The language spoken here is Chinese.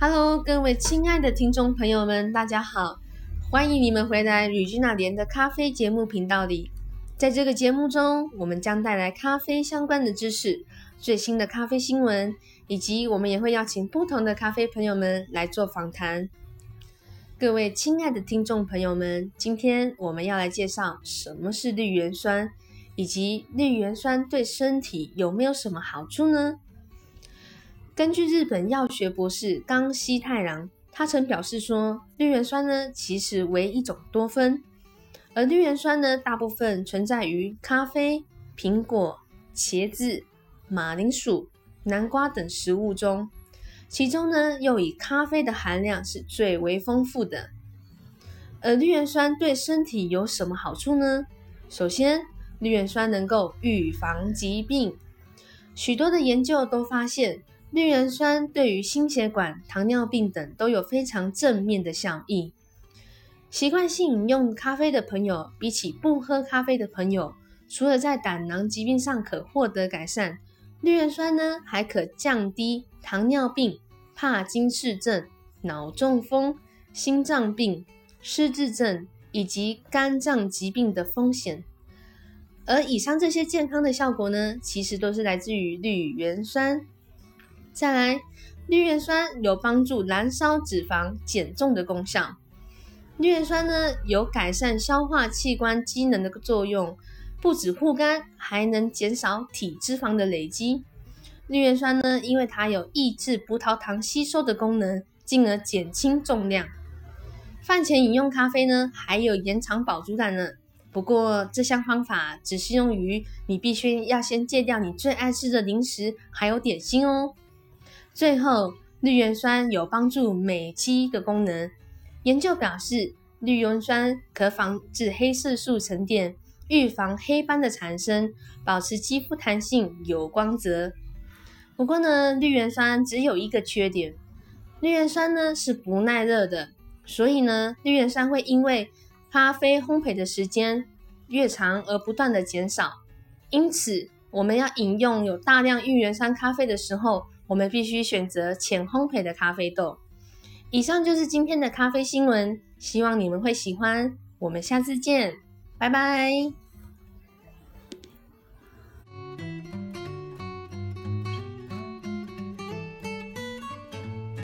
Hello，各位亲爱的听众朋友们，大家好！欢迎你们回来吕君娜莲的咖啡节目频道里。在这个节目中，我们将带来咖啡相关的知识、最新的咖啡新闻，以及我们也会邀请不同的咖啡朋友们来做访谈。各位亲爱的听众朋友们，今天我们要来介绍什么是绿原酸，以及绿原酸对身体有没有什么好处呢？根据日本药学博士冈西太郎，他曾表示说，绿原酸呢其实为一种多酚，而绿原酸呢大部分存在于咖啡、苹果、茄子、马铃薯、南瓜等食物中，其中呢又以咖啡的含量是最为丰富的。而绿原酸对身体有什么好处呢？首先，绿原酸能够预防疾病，许多的研究都发现。绿原酸对于心血管、糖尿病等都有非常正面的效益。习惯性饮用咖啡的朋友，比起不喝咖啡的朋友，除了在胆囊疾病上可获得改善，绿原酸呢还可降低糖尿病、帕金氏症、脑中风、心脏病、失智症以及肝脏疾病的风险。而以上这些健康的效果呢，其实都是来自于绿原酸。再来，绿原酸有帮助燃烧脂肪、减重的功效。绿原酸呢，有改善消化器官机能的作用，不止护肝，还能减少体脂肪的累积。绿原酸呢，因为它有抑制葡萄糖吸收的功能，进而减轻重量。饭前饮用咖啡呢，还有延长饱足感呢。不过这项方法只适用于你必须要先戒掉你最爱吃的零食还有点心哦。最后，绿原酸有帮助美肌的功能。研究表示，绿原酸可防止黑色素沉淀，预防黑斑的产生，保持肌肤弹性有光泽。不过呢，绿原酸只有一个缺点，绿原酸呢是不耐热的，所以呢，绿原酸会因为咖啡烘焙的时间越长而不断的减少。因此，我们要饮用有大量绿原酸咖啡的时候，我们必须选择浅烘焙的咖啡豆。以上就是今天的咖啡新闻，希望你们会喜欢。我们下次见，拜拜。